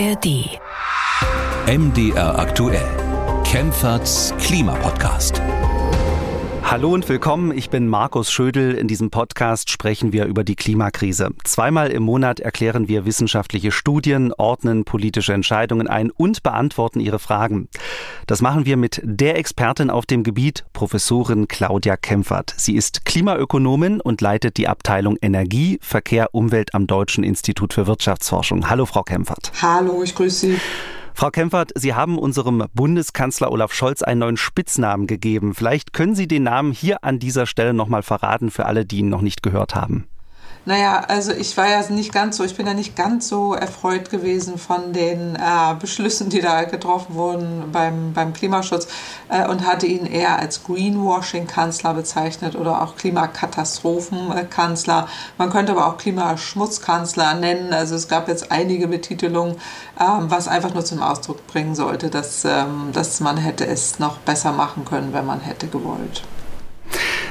ARD. MDR aktuell. Kempferts Klimapodcast. Hallo und willkommen, ich bin Markus Schödel. In diesem Podcast sprechen wir über die Klimakrise. Zweimal im Monat erklären wir wissenschaftliche Studien, ordnen politische Entscheidungen ein und beantworten Ihre Fragen. Das machen wir mit der Expertin auf dem Gebiet, Professorin Claudia Kempfert. Sie ist Klimaökonomin und leitet die Abteilung Energie, Verkehr, Umwelt am Deutschen Institut für Wirtschaftsforschung. Hallo, Frau Kempfert. Hallo, ich grüße Sie. Frau Kempfert, Sie haben unserem Bundeskanzler Olaf Scholz einen neuen Spitznamen gegeben. Vielleicht können Sie den Namen hier an dieser Stelle nochmal verraten für alle, die ihn noch nicht gehört haben. Naja, also ich war ja nicht ganz so, ich bin ja nicht ganz so erfreut gewesen von den äh, Beschlüssen, die da getroffen wurden beim, beim Klimaschutz äh, und hatte ihn eher als Greenwashing-Kanzler bezeichnet oder auch Klimakatastrophen-Kanzler. Man könnte aber auch Klimaschmutzkanzler nennen. Also es gab jetzt einige Betitelungen, äh, was einfach nur zum Ausdruck bringen sollte, dass, ähm, dass man hätte es noch besser machen können, wenn man hätte gewollt.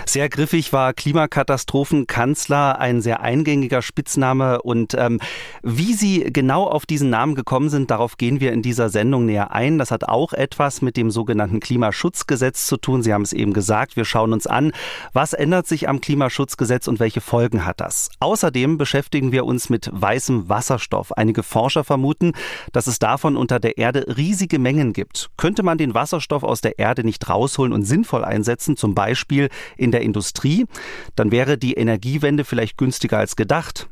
Sehr griffig war Klimakatastrophenkanzler, ein sehr eingängiger Spitzname. Und ähm, wie Sie genau auf diesen Namen gekommen sind, darauf gehen wir in dieser Sendung näher ein. Das hat auch etwas mit dem sogenannten Klimaschutzgesetz zu tun. Sie haben es eben gesagt. Wir schauen uns an, was ändert sich am Klimaschutzgesetz und welche Folgen hat das. Außerdem beschäftigen wir uns mit weißem Wasserstoff. Einige Forscher vermuten, dass es davon unter der Erde riesige Mengen gibt. Könnte man den Wasserstoff aus der Erde nicht rausholen und sinnvoll einsetzen, zum Beispiel in der der Industrie, dann wäre die Energiewende vielleicht günstiger als gedacht.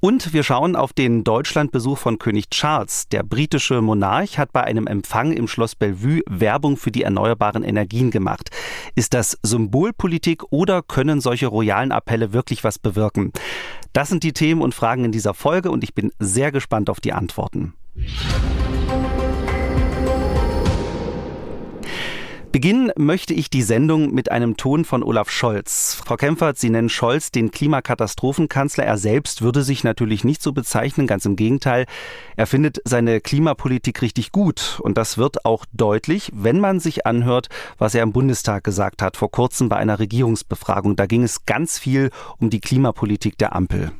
Und wir schauen auf den Deutschlandbesuch von König Charles. Der britische Monarch hat bei einem Empfang im Schloss Bellevue Werbung für die erneuerbaren Energien gemacht. Ist das Symbolpolitik oder können solche royalen Appelle wirklich was bewirken? Das sind die Themen und Fragen in dieser Folge und ich bin sehr gespannt auf die Antworten. Beginnen möchte ich die Sendung mit einem Ton von Olaf Scholz. Frau Kempfert, Sie nennen Scholz den Klimakatastrophenkanzler. Er selbst würde sich natürlich nicht so bezeichnen, ganz im Gegenteil. Er findet seine Klimapolitik richtig gut. Und das wird auch deutlich, wenn man sich anhört, was er im Bundestag gesagt hat, vor kurzem bei einer Regierungsbefragung. Da ging es ganz viel um die Klimapolitik der Ampel.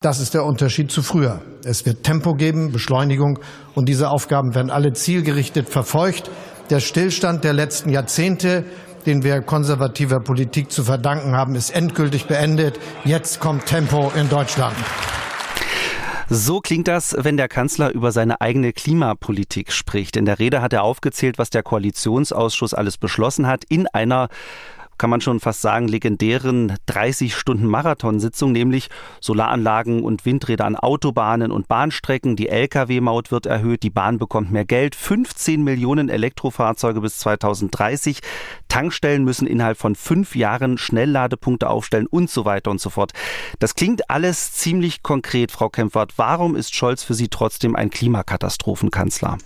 Das ist der Unterschied zu früher. Es wird Tempo geben, Beschleunigung und diese Aufgaben werden alle zielgerichtet verfolgt. Der Stillstand der letzten Jahrzehnte, den wir konservativer Politik zu verdanken haben, ist endgültig beendet. Jetzt kommt Tempo in Deutschland. So klingt das, wenn der Kanzler über seine eigene Klimapolitik spricht. In der Rede hat er aufgezählt, was der Koalitionsausschuss alles beschlossen hat in einer kann man schon fast sagen, legendären 30 Stunden Marathonsitzung, nämlich Solaranlagen und Windräder an Autobahnen und Bahnstrecken. Die Lkw-Maut wird erhöht, die Bahn bekommt mehr Geld, 15 Millionen Elektrofahrzeuge bis 2030. Tankstellen müssen innerhalb von fünf Jahren Schnellladepunkte aufstellen und so weiter und so fort. Das klingt alles ziemlich konkret, Frau Kempfert. Warum ist Scholz für Sie trotzdem ein Klimakatastrophenkanzler?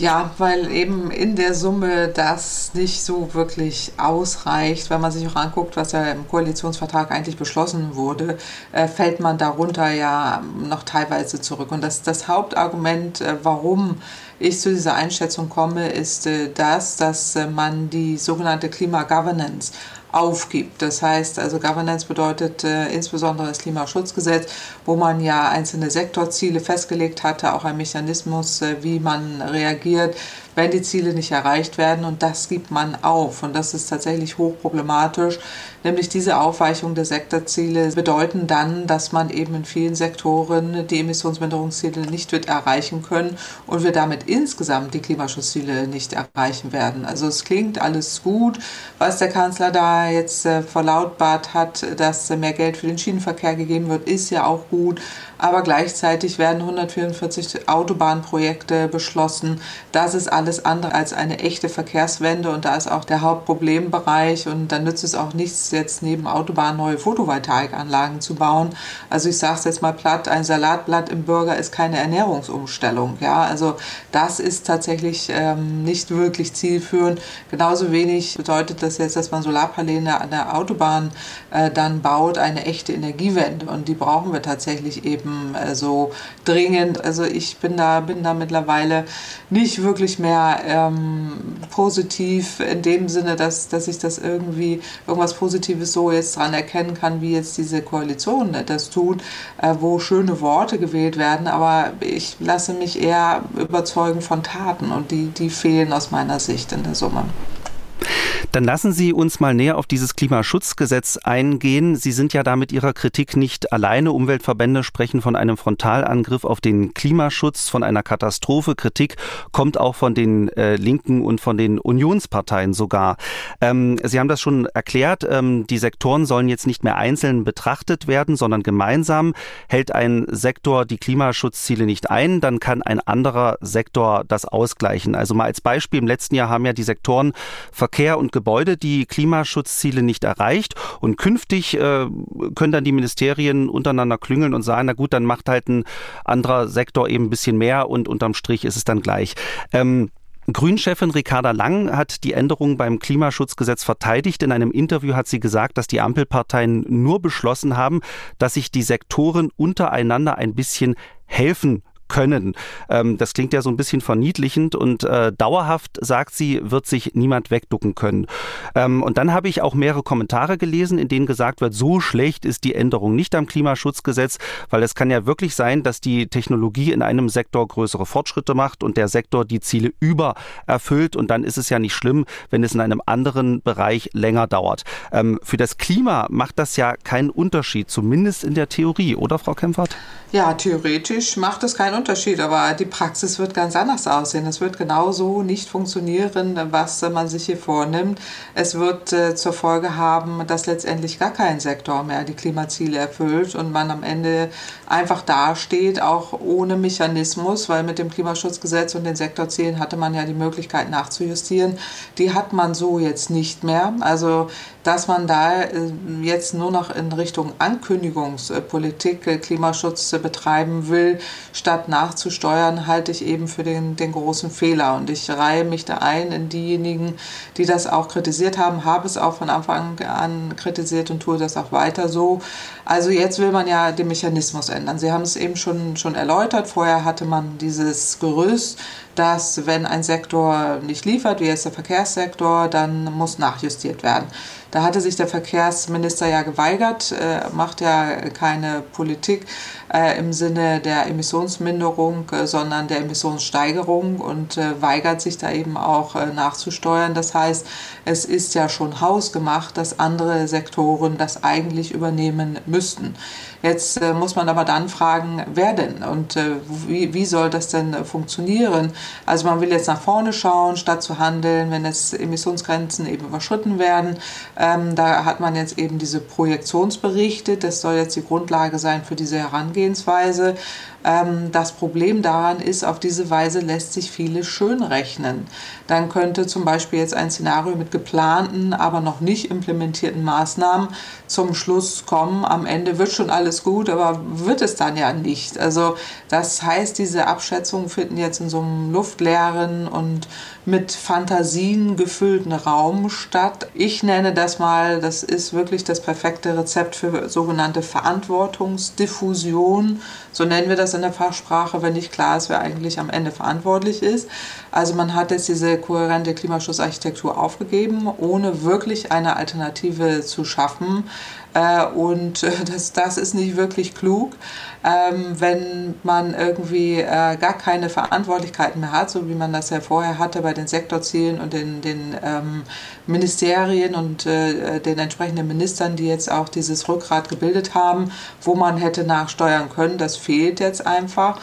Ja, weil eben in der Summe das nicht so wirklich ausreicht. Wenn man sich auch anguckt, was ja im Koalitionsvertrag eigentlich beschlossen wurde, äh, fällt man darunter ja noch teilweise zurück. Und das, das Hauptargument, äh, warum ich zu dieser Einschätzung komme, ist äh, das, dass man die sogenannte Klima-Governance aufgibt. Das heißt, also Governance bedeutet äh, insbesondere das Klimaschutzgesetz, wo man ja einzelne Sektorziele festgelegt hatte, auch ein Mechanismus, äh, wie man reagiert, wenn die Ziele nicht erreicht werden. Und das gibt man auf. Und das ist tatsächlich hochproblematisch. Nämlich diese Aufweichung der Sektorziele bedeuten dann, dass man eben in vielen Sektoren die Emissionsminderungsziele nicht wird erreichen können und wir damit insgesamt die Klimaschutzziele nicht erreichen werden. Also es klingt alles gut, was der Kanzler da jetzt äh, verlautbart hat, dass mehr Geld für den Schienenverkehr gegeben wird, ist ja auch gut aber gleichzeitig werden 144 Autobahnprojekte beschlossen. Das ist alles andere als eine echte Verkehrswende und da ist auch der Hauptproblembereich und dann nützt es auch nichts, jetzt neben Autobahnen neue Photovoltaikanlagen zu bauen. Also ich sage es jetzt mal platt, ein Salatblatt im Bürger ist keine Ernährungsumstellung. Ja, also das ist tatsächlich ähm, nicht wirklich zielführend. Genauso wenig bedeutet das jetzt, dass man Solarpaneele an der Autobahn äh, dann baut, eine echte Energiewende und die brauchen wir tatsächlich eben eben äh, so dringend. Also ich bin da, bin da mittlerweile nicht wirklich mehr ähm, positiv in dem Sinne, dass, dass ich das irgendwie irgendwas Positives so jetzt dran erkennen kann, wie jetzt diese Koalition das tut, äh, wo schöne Worte gewählt werden, aber ich lasse mich eher überzeugen von Taten und die, die fehlen aus meiner Sicht in der Summe. Dann lassen Sie uns mal näher auf dieses Klimaschutzgesetz eingehen. Sie sind ja da mit Ihrer Kritik nicht alleine. Umweltverbände sprechen von einem Frontalangriff auf den Klimaschutz, von einer Katastrophe. Kritik kommt auch von den äh, Linken und von den Unionsparteien sogar. Ähm, Sie haben das schon erklärt. Ähm, die Sektoren sollen jetzt nicht mehr einzeln betrachtet werden, sondern gemeinsam. Hält ein Sektor die Klimaschutzziele nicht ein, dann kann ein anderer Sektor das ausgleichen. Also mal als Beispiel, im letzten Jahr haben ja die Sektoren Verkehr und Gebäude die Klimaschutzziele nicht erreicht. Und künftig äh, können dann die Ministerien untereinander klüngeln und sagen, na gut, dann macht halt ein anderer Sektor eben ein bisschen mehr und unterm Strich ist es dann gleich. Ähm, Grünchefin Ricarda Lang hat die Änderungen beim Klimaschutzgesetz verteidigt. In einem Interview hat sie gesagt, dass die Ampelparteien nur beschlossen haben, dass sich die Sektoren untereinander ein bisschen helfen können. Ähm, das klingt ja so ein bisschen verniedlichend und äh, dauerhaft, sagt sie, wird sich niemand wegducken können. Ähm, und dann habe ich auch mehrere Kommentare gelesen, in denen gesagt wird, so schlecht ist die Änderung nicht am Klimaschutzgesetz, weil es kann ja wirklich sein, dass die Technologie in einem Sektor größere Fortschritte macht und der Sektor die Ziele über erfüllt und dann ist es ja nicht schlimm, wenn es in einem anderen Bereich länger dauert. Ähm, für das Klima macht das ja keinen Unterschied, zumindest in der Theorie, oder Frau Kempfert? Ja, theoretisch macht es keinen Unterschied, aber die Praxis wird ganz anders aussehen. Es wird genauso nicht funktionieren, was man sich hier vornimmt. Es wird äh, zur Folge haben, dass letztendlich gar kein Sektor mehr die Klimaziele erfüllt und man am Ende einfach dasteht, auch ohne Mechanismus, weil mit dem Klimaschutzgesetz und den Sektorzielen hatte man ja die Möglichkeit nachzujustieren. Die hat man so jetzt nicht mehr. Also dass man da äh, jetzt nur noch in Richtung Ankündigungspolitik äh, Klimaschutz betreiben will, statt nachzusteuern, halte ich eben für den, den großen Fehler. Und ich reihe mich da ein in diejenigen, die das auch kritisiert haben, habe es auch von Anfang an kritisiert und tue das auch weiter so. Also jetzt will man ja den Mechanismus ändern. Sie haben es eben schon, schon erläutert. Vorher hatte man dieses Gerüst, dass wenn ein Sektor nicht liefert, wie jetzt der Verkehrssektor, dann muss nachjustiert werden. Da hatte sich der Verkehrsminister ja geweigert, äh, macht ja keine Politik äh, im Sinne der Emissionsminderung, äh, sondern der Emissionssteigerung und äh, weigert sich da eben auch nachzusteuern. Das heißt, es ist ja schon hausgemacht, dass andere Sektoren das eigentlich übernehmen müssten. Jetzt muss man aber dann fragen, wer denn und wie, wie soll das denn funktionieren? Also man will jetzt nach vorne schauen, statt zu handeln, wenn jetzt Emissionsgrenzen eben überschritten werden. Ähm, da hat man jetzt eben diese Projektionsberichte, das soll jetzt die Grundlage sein für diese Herangehensweise. Ähm, das Problem daran ist, auf diese Weise lässt sich vieles schön rechnen. Dann könnte zum Beispiel jetzt ein Szenario mit geplanten, aber noch nicht implementierten Maßnahmen zum Schluss kommen. Am Ende wird schon alles gut, aber wird es dann ja nicht. Also das heißt, diese Abschätzungen finden jetzt in so einem luftleeren und mit Fantasien gefüllten Raum statt. Ich nenne das mal, das ist wirklich das perfekte Rezept für sogenannte Verantwortungsdiffusion. So nennen wir das in der Fachsprache, wenn nicht klar ist, wer eigentlich am Ende verantwortlich ist. Also man hat jetzt diese kohärente Klimaschutzarchitektur aufgegeben, ohne wirklich eine Alternative zu schaffen. Äh, und äh, das, das ist nicht wirklich klug, ähm, wenn man irgendwie äh, gar keine Verantwortlichkeiten mehr hat, so wie man das ja vorher hatte bei den Sektorzielen und den, den ähm, Ministerien und den entsprechenden Ministern, die jetzt auch dieses Rückgrat gebildet haben, wo man hätte nachsteuern können. Das fehlt jetzt einfach.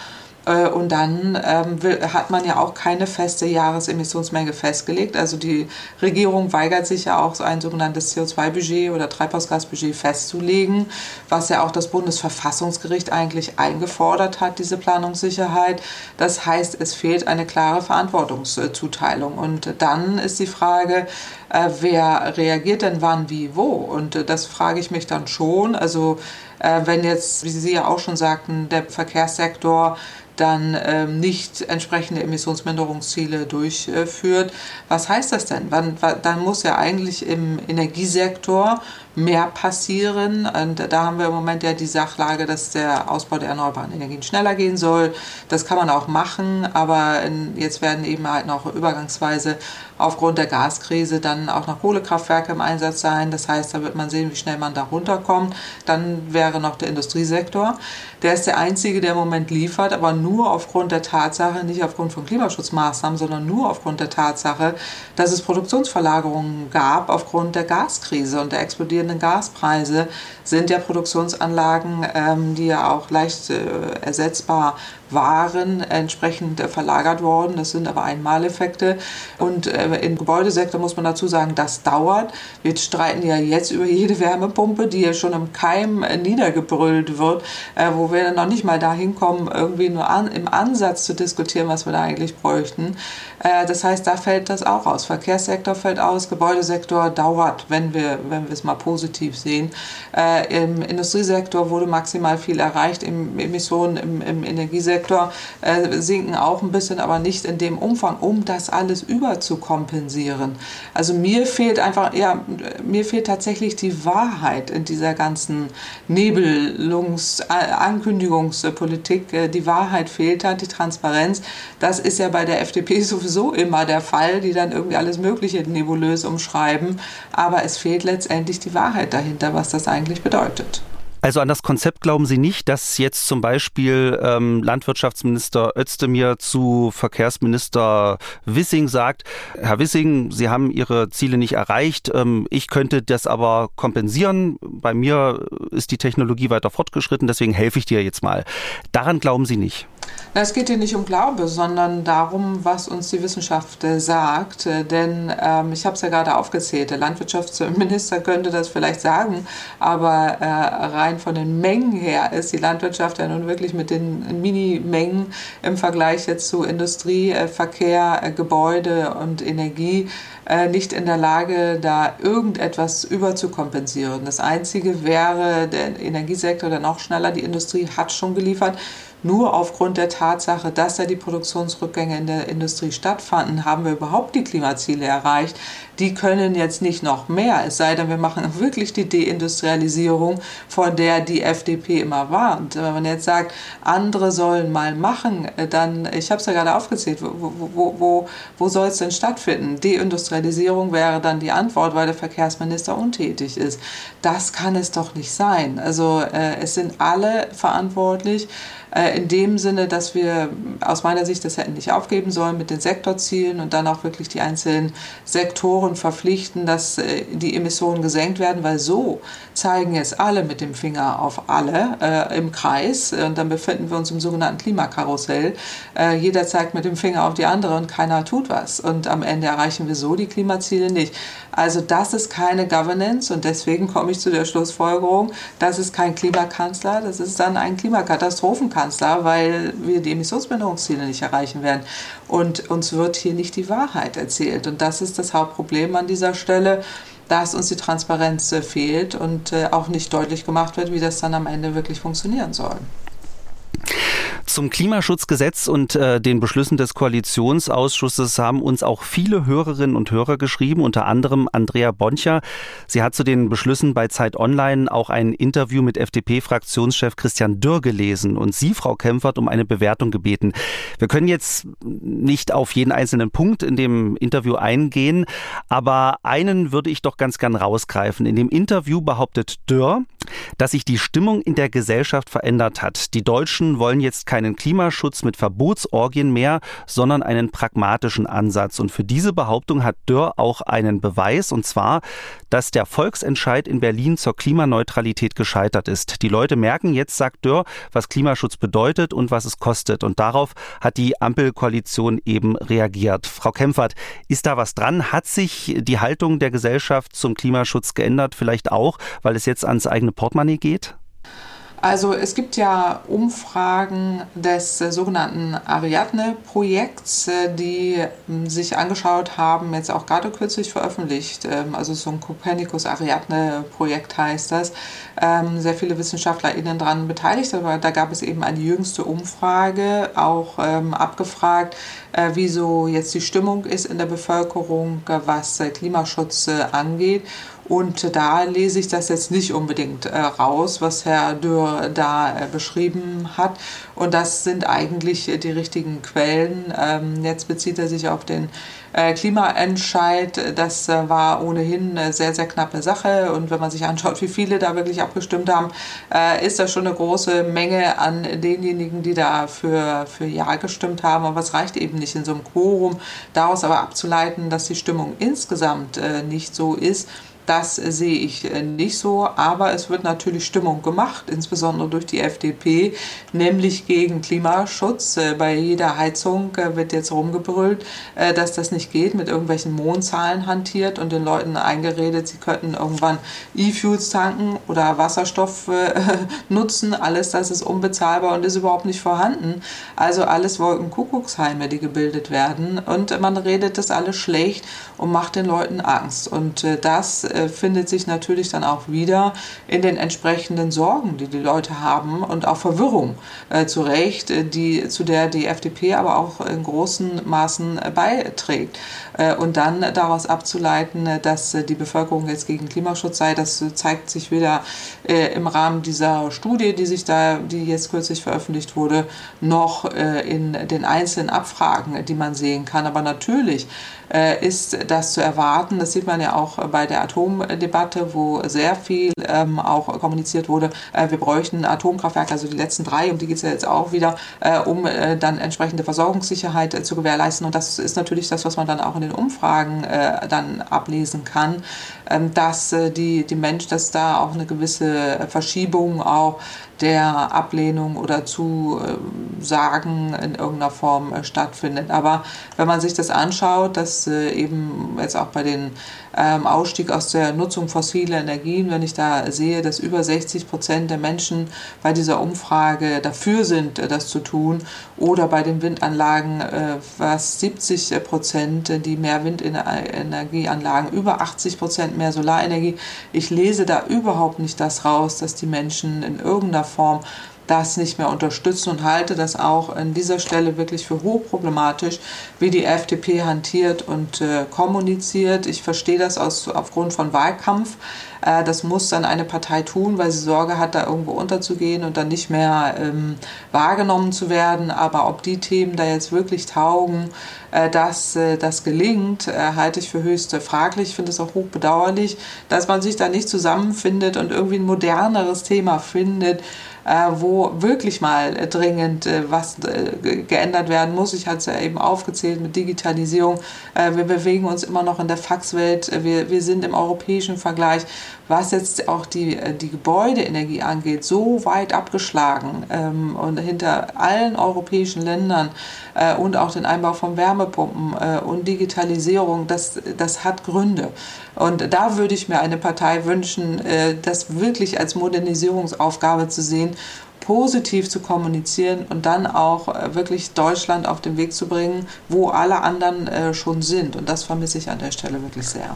Äh, und dann ähm, will, hat man ja auch keine feste Jahresemissionsmenge festgelegt. Also die Regierung weigert sich ja auch, so ein sogenanntes CO2-Budget oder Treibhausgasbudget festzulegen, was ja auch das Bundesverfassungsgericht eigentlich eingefordert hat, diese Planungssicherheit. Das heißt, es fehlt eine klare Verantwortungszuteilung. Und dann ist die Frage, äh, wer reagiert denn wann, wie, wo? Und äh, das frage ich mich dann schon. Also äh, wenn jetzt, wie Sie ja auch schon sagten, der Verkehrssektor dann ähm, nicht entsprechende Emissionsminderungsziele durchführt. Was heißt das denn? Wann, dann muss ja eigentlich im Energiesektor mehr passieren. Und da haben wir im Moment ja die Sachlage, dass der Ausbau der erneuerbaren Energien schneller gehen soll. Das kann man auch machen, aber jetzt werden eben halt noch übergangsweise aufgrund der Gaskrise dann auch noch Kohlekraftwerke im Einsatz sein. Das heißt, da wird man sehen, wie schnell man da runterkommt. Dann wäre noch der Industriesektor. Der ist der einzige, der im Moment liefert, aber nur aufgrund der Tatsache, nicht aufgrund von Klimaschutzmaßnahmen, sondern nur aufgrund der Tatsache, dass es Produktionsverlagerungen gab aufgrund der Gaskrise und der explodierenden Gaspreise sind ja Produktionsanlagen, ähm, die ja auch leicht äh, ersetzbar waren, entsprechend äh, verlagert worden. Das sind aber Einmaleffekte. Und äh, im Gebäudesektor muss man dazu sagen, das dauert. Wir streiten ja jetzt über jede Wärmepumpe, die ja schon im Keim äh, niedergebrüllt wird, äh, wo wir noch nicht mal dahin kommen, irgendwie nur an, im Ansatz zu diskutieren, was wir da eigentlich bräuchten. Äh, das heißt, da fällt das auch aus. Verkehrssektor fällt aus, Gebäudesektor dauert, wenn wir, wenn es mal positiv sehen. Äh, Im Industriesektor wurde maximal viel erreicht, im Emissionen im, im Energiesektor äh, sinken auch ein bisschen, aber nicht in dem Umfang, um das alles überzukompensieren. Also mir fehlt einfach, ja, mir fehlt tatsächlich die Wahrheit in dieser ganzen Nebelungs-, Ankündigungspolitik. Die Wahrheit fehlt halt, die Transparenz. Das ist ja bei der FDP sowieso immer der Fall, die dann irgendwie alles Mögliche nebulös umschreiben. Aber es fehlt letztendlich die Wahrheit dahinter, was das eigentlich bedeutet. Also an das Konzept glauben Sie nicht, dass jetzt zum Beispiel ähm, Landwirtschaftsminister Özdemir zu Verkehrsminister Wissing sagt, Herr Wissing, Sie haben Ihre Ziele nicht erreicht, ähm, ich könnte das aber kompensieren. Bei mir ist die Technologie weiter fortgeschritten, deswegen helfe ich dir jetzt mal. Daran glauben Sie nicht. Es geht hier nicht um Glaube, sondern darum, was uns die Wissenschaft äh, sagt. Äh, denn ähm, ich habe es ja gerade aufgezählt, der Landwirtschaftsminister könnte das vielleicht sagen, aber äh, rein von den Mengen her ist die Landwirtschaft ja nun wirklich mit den Mini-Mengen im Vergleich jetzt zu Industrie, äh, Verkehr, äh, Gebäude und Energie äh, nicht in der Lage, da irgendetwas überzukompensieren. Das Einzige wäre der Energiesektor, der noch schneller, die Industrie hat schon geliefert. Nur aufgrund der Tatsache, dass ja die Produktionsrückgänge in der Industrie stattfanden, haben wir überhaupt die Klimaziele erreicht. Die können jetzt nicht noch mehr, es sei denn, wir machen wirklich die Deindustrialisierung, vor der die FDP immer warnt. Wenn man jetzt sagt, andere sollen mal machen, dann, ich habe es ja gerade aufgezählt, wo, wo, wo, wo soll es denn stattfinden? Deindustrialisierung wäre dann die Antwort, weil der Verkehrsminister untätig ist. Das kann es doch nicht sein. Also äh, es sind alle verantwortlich äh, in dem Sinne, dass wir aus meiner Sicht das hätten nicht aufgeben sollen mit den Sektorzielen und dann auch wirklich die einzelnen Sektoren verpflichten, dass äh, die Emissionen gesenkt werden, weil so zeigen jetzt alle mit dem Finger auf alle äh, im Kreis und dann befinden wir uns im sogenannten Klimakarussell. Äh, jeder zeigt mit dem Finger auf die andere und keiner tut was und am Ende erreichen wir so die Klimaziele nicht. Also das ist keine Governance und deswegen komme ich zu der Schlussfolgerung, das ist kein Klimakanzler, das ist dann ein Klimakatastrophenkanzler, weil wir die Emissionsminderungsziele nicht erreichen werden. Und uns wird hier nicht die Wahrheit erzählt. Und das ist das Hauptproblem an dieser Stelle dass uns die Transparenz äh, fehlt und äh, auch nicht deutlich gemacht wird, wie das dann am Ende wirklich funktionieren soll. Zum Klimaschutzgesetz und äh, den Beschlüssen des Koalitionsausschusses haben uns auch viele Hörerinnen und Hörer geschrieben, unter anderem Andrea Boncher. Sie hat zu den Beschlüssen bei Zeit Online auch ein Interview mit FDP-Fraktionschef Christian Dürr gelesen und Sie, Frau Kempfert, um eine Bewertung gebeten. Wir können jetzt nicht auf jeden einzelnen Punkt in dem Interview eingehen, aber einen würde ich doch ganz gern rausgreifen. In dem Interview behauptet Dürr, dass sich die Stimmung in der Gesellschaft verändert hat. Die Deutschen wollen jetzt keinen Klimaschutz mit Verbotsorgien mehr, sondern einen pragmatischen Ansatz. Und für diese Behauptung hat Dörr auch einen Beweis, und zwar, dass der Volksentscheid in Berlin zur Klimaneutralität gescheitert ist. Die Leute merken jetzt, sagt Dörr, was Klimaschutz bedeutet und was es kostet. Und darauf hat die Ampelkoalition eben reagiert. Frau Kempfert, ist da was dran? Hat sich die Haltung der Gesellschaft zum Klimaschutz geändert? Vielleicht auch, weil es jetzt ans eigene Portemonnaie geht? Also es gibt ja Umfragen des äh, sogenannten Ariadne-Projekts, äh, die ähm, sich angeschaut haben, jetzt auch gerade kürzlich veröffentlicht, ähm, also so ein Copernicus-Ariadne-Projekt heißt das, ähm, sehr viele WissenschaftlerInnen daran beteiligt, aber da gab es eben eine jüngste Umfrage, auch abgefragt, äh, wie so jetzt die Stimmung ist in der Bevölkerung, was Klimaschutz angeht. Und da lese ich das jetzt nicht unbedingt äh, raus, was Herr Dürr da äh, beschrieben hat. Und das sind eigentlich die richtigen Quellen. Ähm, jetzt bezieht er sich auf den äh, Klimaentscheid. Das äh, war ohnehin eine sehr, sehr knappe Sache. Und wenn man sich anschaut, wie viele da wirklich abgestimmt haben, äh, ist das schon eine große Menge an denjenigen, die da für, für Ja gestimmt haben. Aber es reicht eben nicht in so einem Quorum. Daraus aber abzuleiten, dass die Stimmung insgesamt nicht so ist, das sehe ich äh, nicht so, aber es wird natürlich Stimmung gemacht, insbesondere durch die FDP, nämlich gegen Klimaschutz. Äh, bei jeder Heizung äh, wird jetzt rumgebrüllt, dass das nicht geht, mit irgendwelchen Mondzahlen hantiert und den Leuten eingeredet, sie könnten irgendwann E-Fuels tanken oder Wasserstoff nutzen. Alles das ist unbezahlbar und ist überhaupt nicht vorhanden. Also alles Wolkenkuckucksheime, die gebildet werden und man redet das alles schlecht und macht den Leuten Angst. Und das äh, findet sich natürlich dann auch wieder in den entsprechenden Sorgen, die die Leute haben und auch Verwirrung äh, zu Recht, äh, die, zu der die FDP aber auch in großen Maßen äh, beiträgt. Und dann daraus abzuleiten, dass die Bevölkerung jetzt gegen Klimaschutz sei, das zeigt sich wieder im Rahmen dieser Studie, die sich da, die jetzt kürzlich veröffentlicht wurde, noch in den einzelnen Abfragen, die man sehen kann. Aber natürlich ist das zu erwarten. Das sieht man ja auch bei der Atomdebatte, wo sehr viel ähm, auch kommuniziert wurde. Äh, wir bräuchten Atomkraftwerke, also die letzten drei, um die geht es ja jetzt auch wieder, äh, um äh, dann entsprechende Versorgungssicherheit äh, zu gewährleisten. Und das ist natürlich das, was man dann auch in den Umfragen äh, dann ablesen kann, dass äh, die, die Mensch, dass da auch eine gewisse Verschiebung auch der Ablehnung oder Zusagen in irgendeiner Form äh, stattfindet. Aber wenn man sich das anschaut, dass äh, eben jetzt auch bei den ähm, Ausstieg aus der Nutzung fossiler Energien, wenn ich da sehe, dass über 60 Prozent der Menschen bei dieser Umfrage dafür sind, äh, das zu tun, oder bei den Windanlagen was 70 Prozent, die mehr Windenergieanlagen, über 80 Prozent mehr Solarenergie. Ich lese da überhaupt nicht das raus, dass die Menschen in irgendeiner Form das nicht mehr unterstützen und halte das auch an dieser Stelle wirklich für hochproblematisch, wie die FDP hantiert und äh, kommuniziert. Ich verstehe das aus, aufgrund von Wahlkampf. Äh, das muss dann eine Partei tun, weil sie Sorge hat, da irgendwo unterzugehen und dann nicht mehr ähm, wahrgenommen zu werden. Aber ob die Themen da jetzt wirklich taugen, äh, dass äh, das gelingt, äh, halte ich für höchst fraglich. Ich finde es auch hochbedauerlich, dass man sich da nicht zusammenfindet und irgendwie ein moderneres Thema findet wo wirklich mal äh, dringend äh, was geändert werden muss. Ich hatte es ja eben aufgezählt mit Digitalisierung. wir bewegen uns immer noch in der Faxwelt. Wir, wir sind im europäischen Vergleich, was jetzt auch die, die Gebäudeenergie angeht, so weit abgeschlagen ähm, und hinter allen europäischen Ländern und auch den Einbau von Wärmepumpen und Digitalisierung, das, das hat Gründe. Und da würde ich mir eine Partei wünschen, das wirklich als Modernisierungsaufgabe zu sehen positiv zu kommunizieren und dann auch äh, wirklich Deutschland auf den Weg zu bringen, wo alle anderen äh, schon sind. Und das vermisse ich an der Stelle wirklich sehr.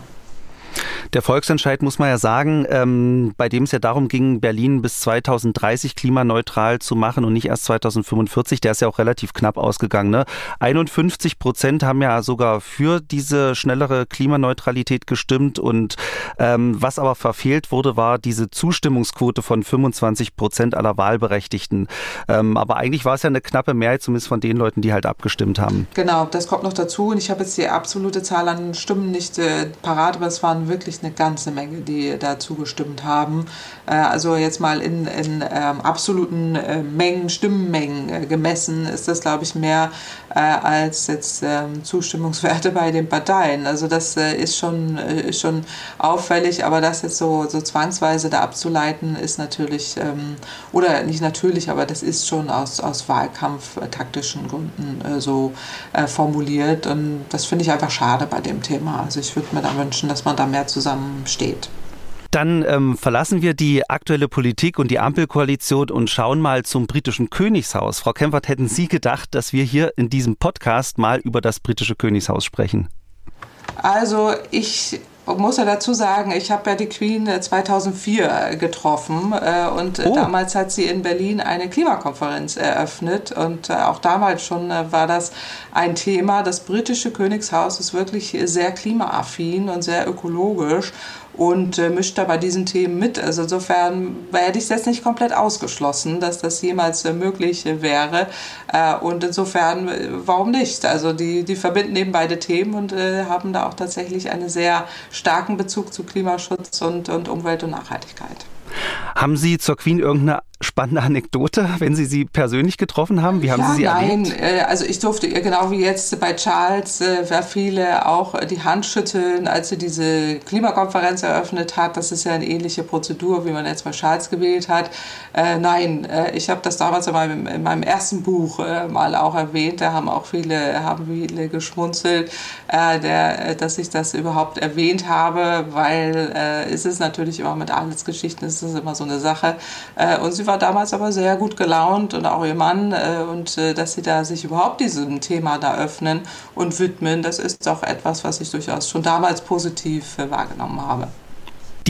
Der Volksentscheid muss man ja sagen, ähm, bei dem es ja darum ging, Berlin bis 2030 klimaneutral zu machen und nicht erst 2045, der ist ja auch relativ knapp ausgegangen. Ne? 51 Prozent haben ja sogar für diese schnellere Klimaneutralität gestimmt und ähm, was aber verfehlt wurde, war diese Zustimmungsquote von 25 Prozent aller Wahlberechtigten. Ähm, aber eigentlich war es ja eine knappe Mehrheit, zumindest von den Leuten, die halt abgestimmt haben. Genau, das kommt noch dazu und ich habe jetzt die absolute Zahl an Stimmen nicht äh, parat, aber es waren wirklich eine ganze Menge, die da zugestimmt haben. Äh, also jetzt mal in, in ähm, absoluten äh, Mengen, Stimmenmengen äh, gemessen, ist das, glaube ich, mehr als jetzt ähm, Zustimmungswerte bei den Parteien. Also das ist, schon, ist schon auffällig, aber das jetzt so, so zwangsweise da abzuleiten, ist natürlich, ähm, oder nicht natürlich, aber das ist schon aus, aus Wahlkampftaktischen Gründen so formuliert. Und das finde ich einfach schade bei dem Thema. Also ich würde mir da wünschen, dass man da mehr zusammensteht. Dann ähm, verlassen wir die aktuelle Politik und die Ampelkoalition und schauen mal zum britischen Königshaus. Frau Kempfert, hätten Sie gedacht, dass wir hier in diesem Podcast mal über das britische Königshaus sprechen? Also ich muss ja dazu sagen, ich habe ja die Queen 2004 äh, getroffen äh, und äh, oh. damals hat sie in Berlin eine Klimakonferenz eröffnet und auch damals schon war das ein Thema. Das britische Königshaus ist wirklich sehr klimaaffin und sehr ökologisch und äh, mischt da bei diesen Themen mit. Also insofern hätte ich es jetzt nicht komplett ausgeschlossen, dass das jemals äh, möglich wäre. Äh, und insofern, äh, warum nicht? Also die, die verbinden eben beide Themen und äh, haben da auch tatsächlich einen sehr starken Bezug zu Klimaschutz und, und Umwelt und Nachhaltigkeit. Haben Sie zur Queen irgendeine spannende Anekdote, wenn Sie sie persönlich getroffen haben? Wie haben ja, Sie sie nein, erlebt? Nein, also ich durfte ihr genau wie jetzt bei Charles, äh, viele auch die Hand schütteln, als sie diese Klimakonferenz eröffnet hat. Das ist ja eine ähnliche Prozedur, wie man jetzt bei Charles gewählt hat. Äh, nein, äh, ich habe das damals in meinem, in meinem ersten Buch äh, mal auch erwähnt. Da haben auch viele, haben viele geschmunzelt, äh, der, dass ich das überhaupt erwähnt habe, weil äh, es ist natürlich immer mit Adelsgeschichten, es ist immer so eine Sache. und sie war damals aber sehr gut gelaunt und auch ihr Mann äh, und äh, dass sie da sich überhaupt diesem Thema da öffnen und widmen, das ist auch etwas, was ich durchaus schon damals positiv äh, wahrgenommen habe.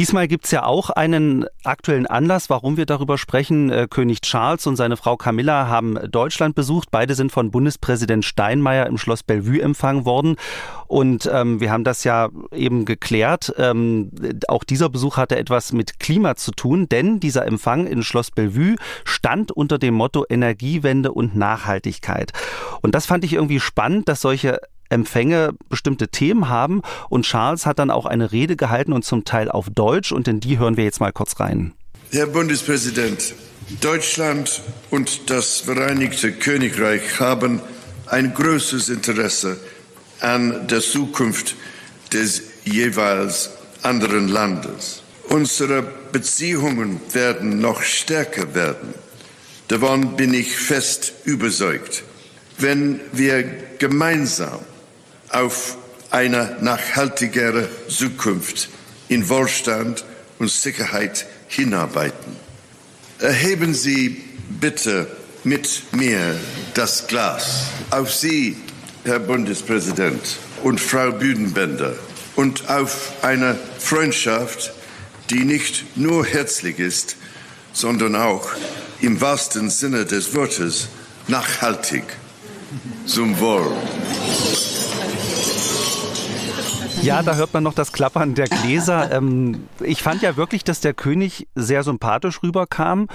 Diesmal gibt es ja auch einen aktuellen Anlass, warum wir darüber sprechen. Äh, König Charles und seine Frau Camilla haben Deutschland besucht. Beide sind von Bundespräsident Steinmeier im Schloss Bellevue empfangen worden. Und ähm, wir haben das ja eben geklärt. Ähm, auch dieser Besuch hatte etwas mit Klima zu tun, denn dieser Empfang in Schloss Bellevue stand unter dem Motto Energiewende und Nachhaltigkeit. Und das fand ich irgendwie spannend, dass solche Empfänge bestimmte Themen haben. Und Charles hat dann auch eine Rede gehalten und zum Teil auf Deutsch. Und in die hören wir jetzt mal kurz rein. Herr Bundespräsident, Deutschland und das Vereinigte Königreich haben ein großes Interesse an der Zukunft des jeweils anderen Landes. Unsere Beziehungen werden noch stärker werden. Davon bin ich fest überzeugt. Wenn wir gemeinsam auf eine nachhaltigere Zukunft in Wohlstand und Sicherheit hinarbeiten. Erheben Sie bitte mit mir das Glas auf Sie, Herr Bundespräsident und Frau Büdenbender, und auf eine Freundschaft, die nicht nur herzlich ist, sondern auch im wahrsten Sinne des Wortes nachhaltig. Zum Wohl. Ja, da hört man noch das Klappern der Gläser. Ähm, ich fand ja wirklich, dass der König sehr sympathisch rüberkam.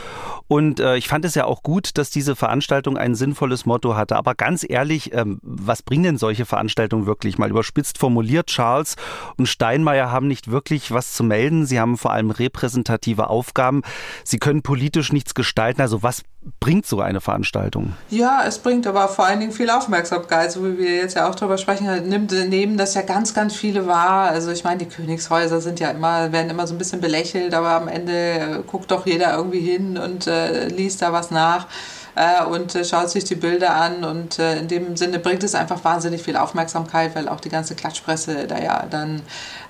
Und äh, ich fand es ja auch gut, dass diese Veranstaltung ein sinnvolles Motto hatte. Aber ganz ehrlich, ähm, was bringen denn solche Veranstaltungen wirklich? Mal überspitzt formuliert, Charles und Steinmeier haben nicht wirklich was zu melden. Sie haben vor allem repräsentative Aufgaben. Sie können politisch nichts gestalten. Also was bringt so eine Veranstaltung? Ja, es bringt aber vor allen Dingen viel Aufmerksamkeit, so wie wir jetzt ja auch darüber sprechen. Nimmt, nehmen das ja ganz, ganz viele wahr. Also ich meine, die Königshäuser sind ja immer, werden immer so ein bisschen belächelt, aber am Ende äh, guckt doch jeder irgendwie hin und äh, liest da was nach äh, und äh, schaut sich die Bilder an. Und äh, in dem Sinne bringt es einfach wahnsinnig viel Aufmerksamkeit, weil auch die ganze Klatschpresse da ja dann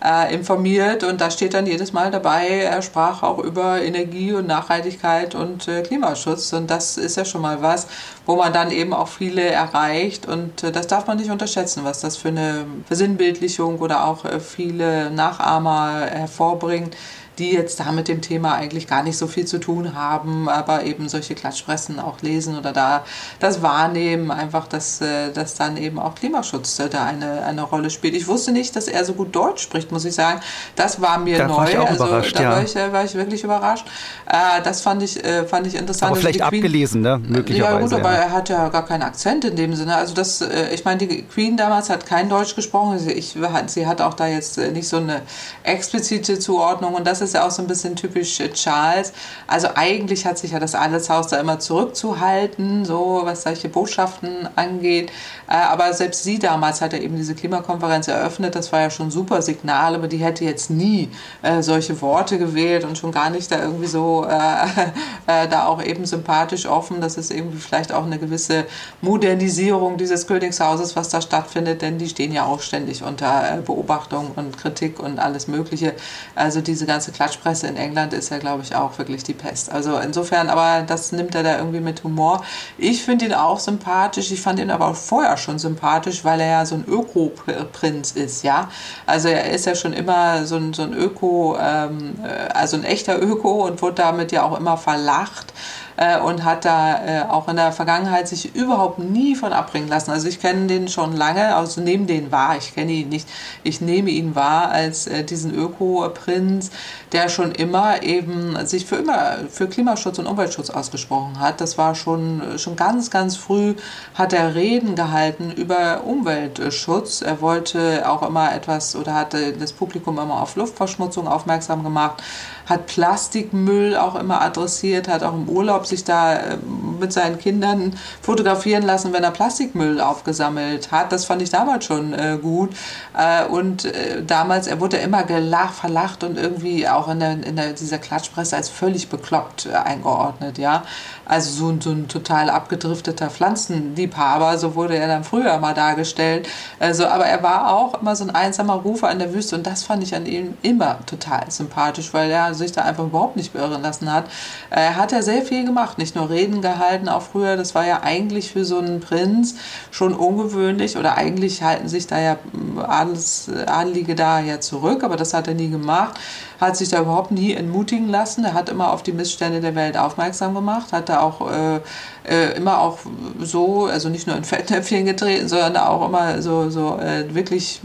äh, informiert. Und da steht dann jedes Mal dabei, er sprach auch über Energie und Nachhaltigkeit und äh, Klimaschutz. Und das ist ja schon mal was, wo man dann eben auch viele erreicht. Und äh, das darf man nicht unterschätzen, was das für eine Versinnbildlichung oder auch viele Nachahmer hervorbringt die jetzt da mit dem Thema eigentlich gar nicht so viel zu tun haben, aber eben solche Klatschpressen auch lesen oder da das wahrnehmen, einfach, dass, äh, dass dann eben auch Klimaschutz da eine, eine Rolle spielt. Ich wusste nicht, dass er so gut Deutsch spricht, muss ich sagen. Das war mir da neu. War ich auch also überrascht, da ja. war, ich, war ich wirklich überrascht. Äh, das fand ich, äh, fand ich interessant. Aber vielleicht abgelesen, ne? Möglicherweise. ja gut, aber ja. er hat ja gar keinen Akzent in dem Sinne. Also das, äh, ich meine, die Queen damals hat kein Deutsch gesprochen. Sie, ich, sie hat auch da jetzt äh, nicht so eine explizite Zuordnung und das ist ja auch so ein bisschen typisch äh, Charles. Also eigentlich hat sich ja das Adelshaus da immer zurückzuhalten, so was solche Botschaften angeht. Äh, aber selbst sie damals hat ja eben diese Klimakonferenz eröffnet. Das war ja schon ein super Signal, aber die hätte jetzt nie äh, solche Worte gewählt und schon gar nicht da irgendwie so äh, da auch eben sympathisch offen. Das ist irgendwie vielleicht auch eine gewisse Modernisierung dieses Königshauses, was da stattfindet, denn die stehen ja auch ständig unter Beobachtung und Kritik und alles Mögliche. Also diese ganze Klatschpresse in England ist ja, glaube ich, auch wirklich die Pest. Also insofern, aber das nimmt er da irgendwie mit Humor. Ich finde ihn auch sympathisch. Ich fand ihn aber auch vorher schon sympathisch, weil er ja so ein Öko-Prinz ist, ja. Also er ist ja schon immer so ein, so ein Öko, ähm, äh, also ein echter Öko und wurde damit ja auch immer verlacht. Äh, und hat da äh, auch in der Vergangenheit sich überhaupt nie von abbringen lassen. Also ich kenne den schon lange, also nehme den wahr, ich kenne ihn nicht, ich nehme ihn wahr als äh, diesen Öko-Prinz, der schon immer eben sich für immer für Klimaschutz und Umweltschutz ausgesprochen hat. Das war schon, schon ganz, ganz früh, hat er Reden gehalten über Umweltschutz. Er wollte auch immer etwas oder hatte das Publikum immer auf Luftverschmutzung aufmerksam gemacht hat Plastikmüll auch immer adressiert, hat auch im Urlaub sich da äh, mit seinen Kindern fotografieren lassen, wenn er Plastikmüll aufgesammelt hat. Das fand ich damals schon äh, gut. Äh, und äh, damals, er wurde immer gelacht, verlacht und irgendwie auch in, der, in der, dieser Klatschpresse als völlig bekloppt äh, eingeordnet, ja. Also so, so ein total abgedrifteter Pflanzenliebhaber, so wurde er dann früher mal dargestellt. Also, aber er war auch immer so ein einsamer Rufer in der Wüste und das fand ich an ihm immer total sympathisch, weil er sich da einfach überhaupt nicht beirren lassen hat. Er hat ja sehr viel gemacht, nicht nur Reden gehalten, auch früher, das war ja eigentlich für so einen Prinz schon ungewöhnlich oder eigentlich halten sich da ja Adels, Adelige da ja zurück, aber das hat er nie gemacht hat sich da überhaupt nie entmutigen lassen. Er hat immer auf die Missstände der Welt aufmerksam gemacht, hat da auch äh, äh, immer auch so, also nicht nur in Fettnäpfchen getreten, sondern auch immer so, so äh, wirklich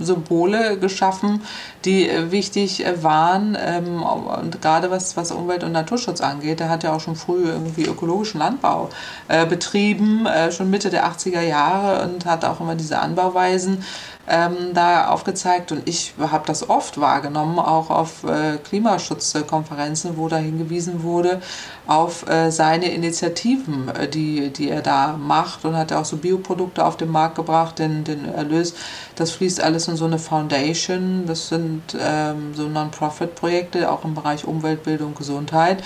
Symbole geschaffen, die äh, wichtig äh, waren. Ähm, und gerade was, was Umwelt- und Naturschutz angeht, er hat ja auch schon früh irgendwie ökologischen Landbau äh, betrieben, schon Mitte der 80er Jahre und hat auch immer diese Anbauweisen ähm, da aufgezeigt und ich habe das oft wahrgenommen, auch auf äh, Klimaschutzkonferenzen, wo da hingewiesen wurde auf äh, seine Initiativen, äh, die, die er da macht und hat auch so Bioprodukte auf den Markt gebracht, den, den Erlös, das fließt alles in so eine Foundation, das sind ähm, so Non-Profit-Projekte, auch im Bereich Umweltbildung, Gesundheit.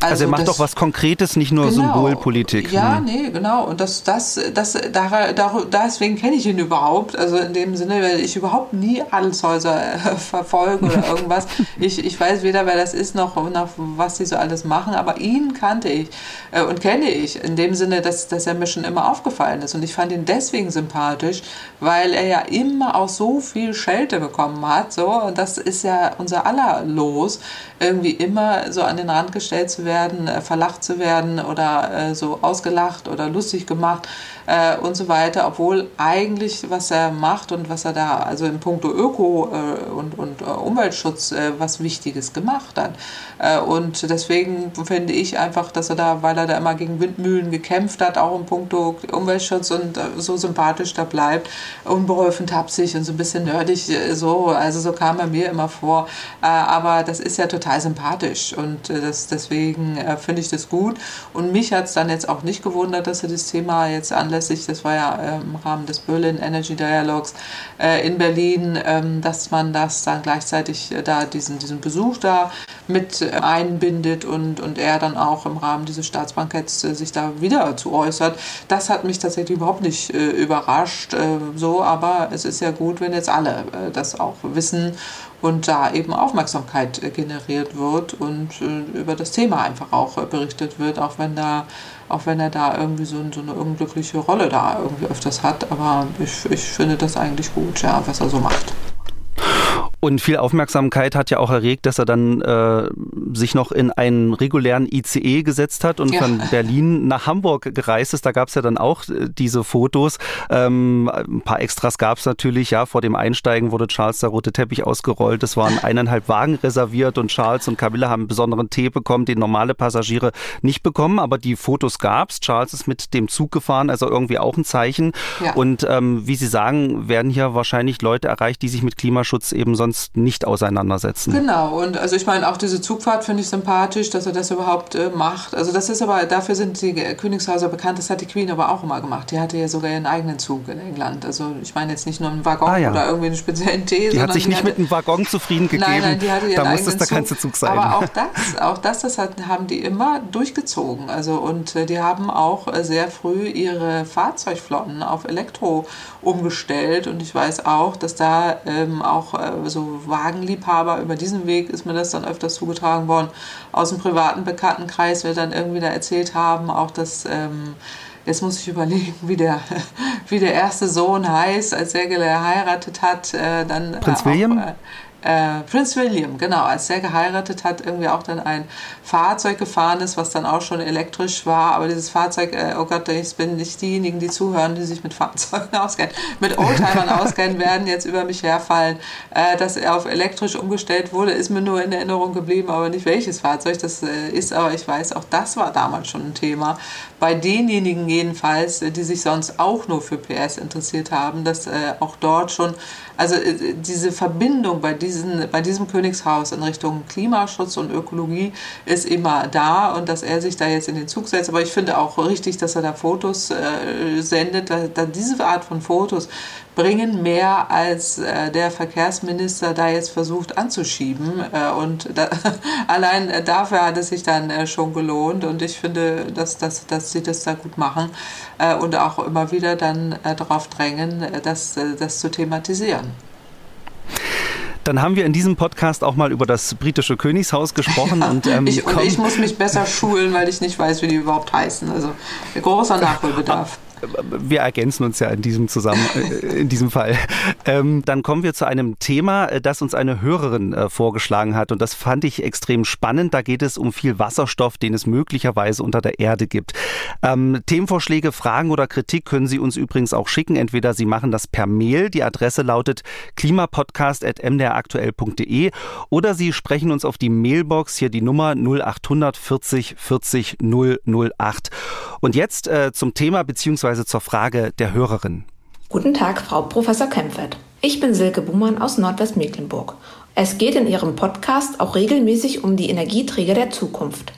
Also, also er macht doch was Konkretes, nicht nur genau, Symbolpolitik. Ja, ne? nee, genau. Und das, das, das, da, da, deswegen kenne ich ihn überhaupt. Also in dem Sinne, weil ich überhaupt nie Adelshäuser äh, verfolge oder irgendwas. ich, ich weiß weder, wer das ist, noch, noch was sie so alles machen, aber ihn kannte ich äh, und kenne ich. In dem Sinne, dass, dass er mir schon immer aufgefallen ist. Und ich fand ihn deswegen sympathisch, weil er ja immer auch so viel Schelte bekommen hat. So, und das ist ja unser aller Los, irgendwie immer so an den Rand gestellt zu werden, äh, verlacht zu werden oder äh, so ausgelacht oder lustig gemacht äh, und so weiter, obwohl eigentlich was er macht und was er da also in puncto Öko äh, und, und äh, Umweltschutz äh, was Wichtiges gemacht hat. und deswegen finde ich einfach, dass er da, weil er da immer gegen Windmühlen gekämpft hat, auch in puncto Umweltschutz und so sympathisch da bleibt, unbeholfen tapsig und so ein bisschen nerdig so, also so kam er mir immer vor. aber das ist ja total sympathisch und das, deswegen finde ich das gut. Und mich hat es dann jetzt auch nicht gewundert, dass er das Thema jetzt anlässlich, das war ja äh, im Rahmen des Berlin Energy Dialogs äh, in Berlin, ähm, dass man das dann gleichzeitig äh, da diesen, diesen Besuch da mit äh, einbindet und, und er dann auch im Rahmen dieses Staatsbanketts sich da wieder zu äußert. Das hat mich tatsächlich überhaupt nicht überrascht, so, aber es ist ja gut, wenn jetzt alle das auch wissen und da eben Aufmerksamkeit generiert wird und über das Thema einfach auch berichtet wird, auch wenn da auch wenn er da irgendwie so, so eine unglückliche Rolle da irgendwie öfters hat. Aber ich, ich finde das eigentlich gut, ja, was er so macht. Und viel Aufmerksamkeit hat ja auch erregt, dass er dann äh, sich noch in einen regulären ICE gesetzt hat und ja. von Berlin nach Hamburg gereist ist. Da gab es ja dann auch äh, diese Fotos. Ähm, ein paar Extras gab es natürlich. Ja, vor dem Einsteigen wurde Charles der rote Teppich ausgerollt. Es waren eineinhalb Wagen reserviert und Charles und Camilla haben einen besonderen Tee bekommen, den normale Passagiere nicht bekommen. Aber die Fotos gab es. Charles ist mit dem Zug gefahren, also irgendwie auch ein Zeichen. Ja. Und ähm, wie Sie sagen, werden hier wahrscheinlich Leute erreicht, die sich mit Klimaschutz eben sonst sonst nicht auseinandersetzen. Genau, und also ich meine, auch diese Zugfahrt finde ich sympathisch, dass er das überhaupt äh, macht. Also das ist aber, dafür sind die Königshäuser bekannt, das hat die Queen aber auch immer gemacht. Die hatte ja sogar ihren eigenen Zug in England. Also ich meine jetzt nicht nur einen Waggon ah, ja. oder irgendwie einen speziellen Tee. Die hat sich nicht hatte, mit einem Waggon zufrieden gegeben. Nein, nein, die hatte ihren da muss das der ganze Zug sein. Aber auch das, auch das, das hat, haben die immer durchgezogen. Also und äh, die haben auch äh, sehr früh ihre Fahrzeugflotten auf Elektro umgestellt und ich weiß auch, dass da ähm, auch äh, so Wagenliebhaber über diesen Weg ist mir das dann öfters zugetragen worden aus dem privaten Bekanntenkreis, wir dann irgendwie da erzählt haben, auch dass ähm, Jetzt muss ich überlegen, wie der, wie der erste Sohn heißt, als er geheiratet hat. Äh, dann, Prinz William? Auch, äh, Prince William, genau, als er geheiratet hat, irgendwie auch dann ein Fahrzeug gefahren ist, was dann auch schon elektrisch war. Aber dieses Fahrzeug, äh, oh Gott, ich bin nicht diejenigen, die zuhören, die sich mit Fahrzeugen auskennen, mit Oldtimern auskennen, werden jetzt über mich herfallen. Äh, dass er auf elektrisch umgestellt wurde, ist mir nur in Erinnerung geblieben, aber nicht welches Fahrzeug das äh, ist. Aber ich weiß, auch das war damals schon ein Thema. Bei denjenigen jedenfalls, die sich sonst auch nur für PS interessiert haben, dass äh, auch dort schon also äh, diese Verbindung bei, diesen, bei diesem Königshaus in Richtung Klimaschutz und Ökologie ist immer da und dass er sich da jetzt in den Zug setzt. Aber ich finde auch richtig, dass er da Fotos äh, sendet. Da, da diese Art von Fotos bringen mehr, als äh, der Verkehrsminister da jetzt versucht anzuschieben. Äh, und da, allein dafür hat es sich dann äh, schon gelohnt. Und ich finde, dass, dass, dass sie das da gut machen äh, und auch immer wieder dann äh, darauf drängen, äh, das, das zu thematisieren. Dann haben wir in diesem Podcast auch mal über das britische Königshaus gesprochen. Ja, und, ähm, ich, und ich muss mich besser schulen, weil ich nicht weiß, wie die überhaupt heißen. Also großer Nachholbedarf wir ergänzen uns ja in diesem Zusammen äh, in diesem Fall. Ähm, dann kommen wir zu einem Thema, äh, das uns eine Hörerin äh, vorgeschlagen hat und das fand ich extrem spannend. Da geht es um viel Wasserstoff, den es möglicherweise unter der Erde gibt. Ähm, Themenvorschläge, Fragen oder Kritik können Sie uns übrigens auch schicken. Entweder Sie machen das per Mail. Die Adresse lautet klimapodcast@mdraktuell.de oder Sie sprechen uns auf die Mailbox hier die Nummer 0800 40 40 008. Und jetzt äh, zum Thema bzw. zur Frage der Hörerin. Guten Tag, Frau Professor Kempfert. Ich bin Silke Buhmann aus Nordwestmecklenburg. Es geht in Ihrem Podcast auch regelmäßig um die Energieträger der Zukunft.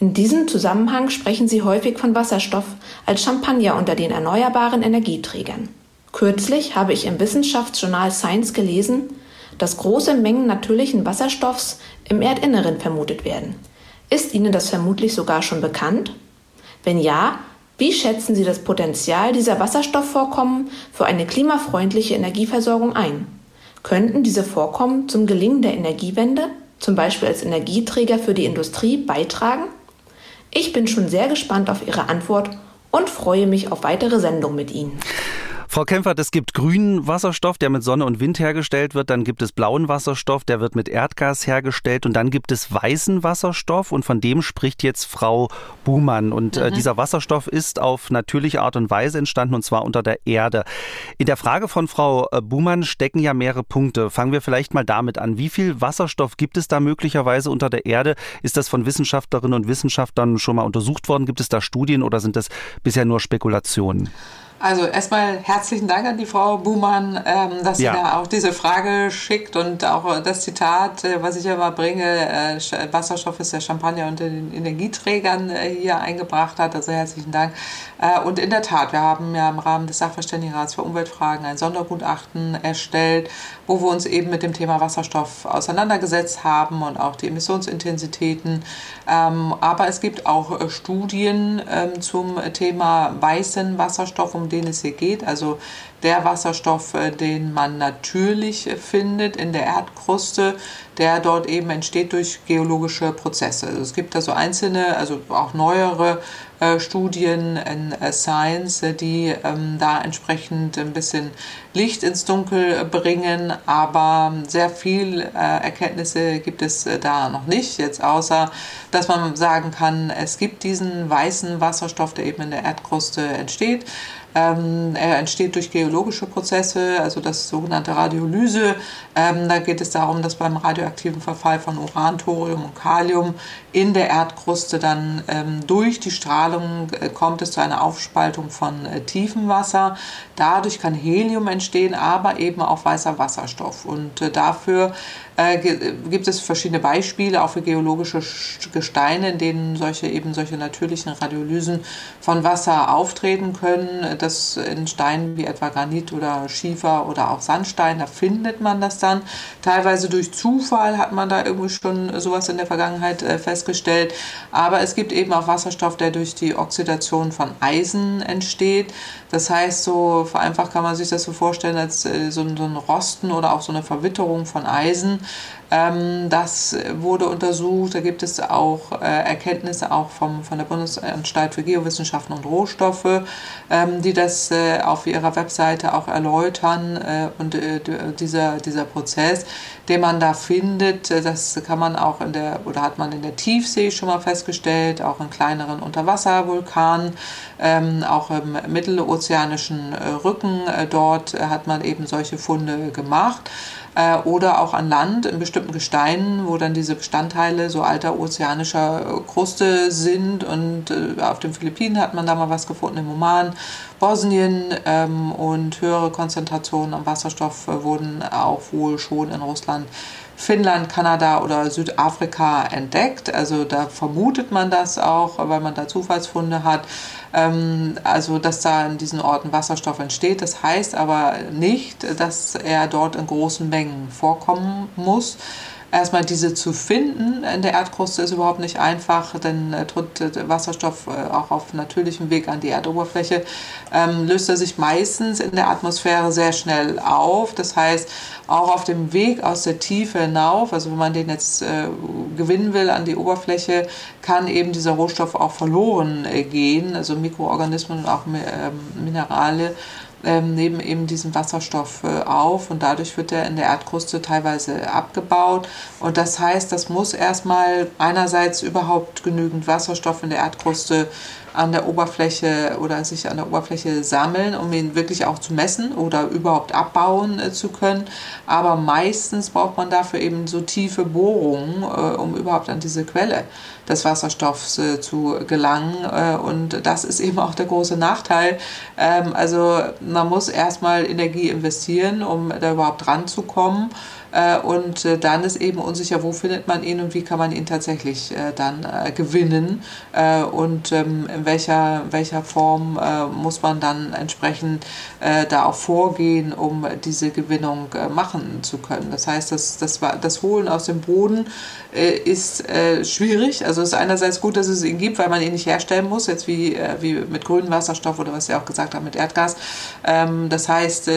In diesem Zusammenhang sprechen Sie häufig von Wasserstoff als Champagner unter den erneuerbaren Energieträgern. Kürzlich habe ich im Wissenschaftsjournal Science gelesen, dass große Mengen natürlichen Wasserstoffs im Erdinneren vermutet werden. Ist Ihnen das vermutlich sogar schon bekannt? Wenn ja, wie schätzen Sie das Potenzial dieser Wasserstoffvorkommen für eine klimafreundliche Energieversorgung ein? Könnten diese Vorkommen zum Gelingen der Energiewende, zum Beispiel als Energieträger für die Industrie, beitragen? Ich bin schon sehr gespannt auf Ihre Antwort und freue mich auf weitere Sendungen mit Ihnen. Frau Kempfert, es gibt grünen Wasserstoff, der mit Sonne und Wind hergestellt wird. Dann gibt es blauen Wasserstoff, der wird mit Erdgas hergestellt. Und dann gibt es weißen Wasserstoff. Und von dem spricht jetzt Frau Buhmann. Und äh, mhm. dieser Wasserstoff ist auf natürliche Art und Weise entstanden, und zwar unter der Erde. In der Frage von Frau äh, Buhmann stecken ja mehrere Punkte. Fangen wir vielleicht mal damit an. Wie viel Wasserstoff gibt es da möglicherweise unter der Erde? Ist das von Wissenschaftlerinnen und Wissenschaftlern schon mal untersucht worden? Gibt es da Studien oder sind das bisher nur Spekulationen? Also erstmal herzlichen Dank an die Frau Buhmann, ähm, dass ja. sie da auch diese Frage schickt und auch das Zitat, äh, was ich immer bringe, äh, Wasserstoff ist der Champagner unter den Energieträgern äh, hier eingebracht hat. Also herzlichen Dank. Und in der Tat, wir haben ja im Rahmen des Sachverständigenrats für Umweltfragen ein Sondergutachten erstellt, wo wir uns eben mit dem Thema Wasserstoff auseinandergesetzt haben und auch die Emissionsintensitäten. Ähm, aber es gibt auch äh, Studien ähm, zum Thema weißen Wasserstoff, um den es hier geht. Also der Wasserstoff, äh, den man natürlich findet in der Erdkruste, der dort eben entsteht durch geologische Prozesse. Also es gibt da so einzelne, also auch neuere äh, Studien in äh, Science, die ähm, da entsprechend ein bisschen Licht ins Dunkel bringen, aber sehr viel Erkenntnisse gibt es da noch nicht, jetzt außer, dass man sagen kann, es gibt diesen weißen Wasserstoff, der eben in der Erdkruste entsteht. Ähm, er entsteht durch geologische Prozesse, also das sogenannte Radiolyse. Ähm, da geht es darum, dass beim radioaktiven Verfall von Uran, Thorium und Kalium in der Erdkruste dann ähm, durch die Strahlung äh, kommt es zu einer Aufspaltung von äh, tiefem Wasser. Dadurch kann Helium entstehen, aber eben auch weißer Wasserstoff. Und äh, dafür äh, gibt es verschiedene Beispiele, auch für geologische Gesteine, in denen solche eben solche natürlichen Radiolysen von Wasser auftreten können. Das in Steinen wie etwa Granit oder Schiefer oder auch Sandstein, da findet man das dann. Teilweise durch Zufall hat man da irgendwie schon sowas in der Vergangenheit äh, festgestellt. Aber es gibt eben auch Wasserstoff, der durch die Oxidation von Eisen entsteht. Das heißt, so vereinfacht kann man sich das so vorstellen als äh, so, so ein Rosten oder auch so eine Verwitterung von Eisen. Ähm, das wurde untersucht. Da gibt es auch äh, Erkenntnisse auch vom, von der Bundesanstalt für Geowissenschaften und Rohstoffe, ähm, die das äh, auf ihrer Webseite auch erläutern. Äh, und dieser, dieser Prozess, den man da findet, das kann man auch in der, oder hat man in der Tiefsee schon mal festgestellt, auch in kleineren Unterwasservulkanen, ähm, auch im mittelozeanischen Rücken. Dort hat man eben solche Funde gemacht äh, oder auch an Land in bestimmten Gesteinen, wo dann diese Bestandteile so alter ozeanischer äh, Kruste sind. Und äh, auf den Philippinen hat man da mal was gefunden, im Oman, Bosnien ähm, und höhere Konzentrationen an Wasserstoff äh, wurden auch wohl schon in Russland Finnland, Kanada oder Südafrika entdeckt. Also da vermutet man das auch, weil man da Zufallsfunde hat. Ähm, also dass da in diesen Orten Wasserstoff entsteht. Das heißt aber nicht, dass er dort in großen Mengen vorkommen muss. Erstmal diese zu finden in der Erdkruste ist überhaupt nicht einfach, denn äh, tritt äh, Wasserstoff äh, auch auf natürlichem Weg an die Erdoberfläche, ähm, löst er sich meistens in der Atmosphäre sehr schnell auf. Das heißt, auch auf dem Weg aus der Tiefe hinauf, also wenn man den jetzt äh, gewinnen will an die Oberfläche, kann eben dieser Rohstoff auch verloren äh, gehen, also Mikroorganismen und auch äh, Minerale ähm, nehmen eben diesen Wasserstoff äh, auf und dadurch wird er in der Erdkruste teilweise abgebaut. Und das heißt, das muss erstmal einerseits überhaupt genügend Wasserstoff in der Erdkruste an der Oberfläche oder sich an der Oberfläche sammeln, um ihn wirklich auch zu messen oder überhaupt abbauen äh, zu können. Aber meistens braucht man dafür eben so tiefe Bohrungen, äh, um überhaupt an diese Quelle des Wasserstoffs äh, zu gelangen. Äh, und das ist eben auch der große Nachteil. Ähm, also man muss erstmal Energie investieren, um da überhaupt ranzukommen. Äh, und äh, dann ist eben unsicher, wo findet man ihn und wie kann man ihn tatsächlich äh, dann gewinnen und ähm, in welcher, welcher Form muss man dann entsprechend da auch vorgehen, um diese Gewinnung machen zu können. Das heißt, das, das, das Holen aus dem Boden ist schwierig. Also es ist einerseits gut, dass es ihn gibt, weil man ihn nicht herstellen muss, jetzt wie, wie mit grünem Wasserstoff oder was Sie auch gesagt haben mit Erdgas. Ähm, das heißt,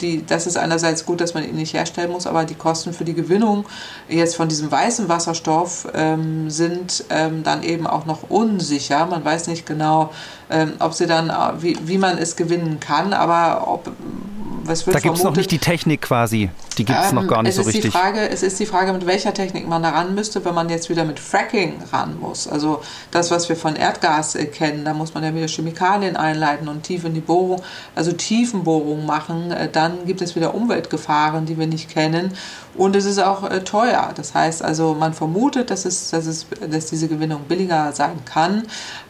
die, das ist einerseits gut, dass man ihn nicht herstellen muss, aber die Kosten für die Gewinnung jetzt von diesem weißen Wasserstoff ähm, sind ähm, dann eben auch noch unsicher. Man weiß nicht genau, ähm, ob sie dann, äh, wie, wie man es gewinnen kann, aber ob was wird Da gibt es noch nicht die Technik quasi. Die gibt es ähm, noch gar nicht so richtig. Die Frage, es ist die Frage, mit welcher Technik man da ran müsste, wenn man jetzt wieder mit Fracking ran muss. Also das, was wir von Erdgas äh, kennen, da muss man ja wieder Chemikalien einleiten und tief in die Bohrung, also Tiefenbohrungen machen. Äh, dann gibt es wieder Umweltgefahren, die wir nicht kennen. Und es ist auch äh, teuer. Das heißt also, man vermutet, dass, es, dass, es, dass diese Gewinnung billiger sein kann,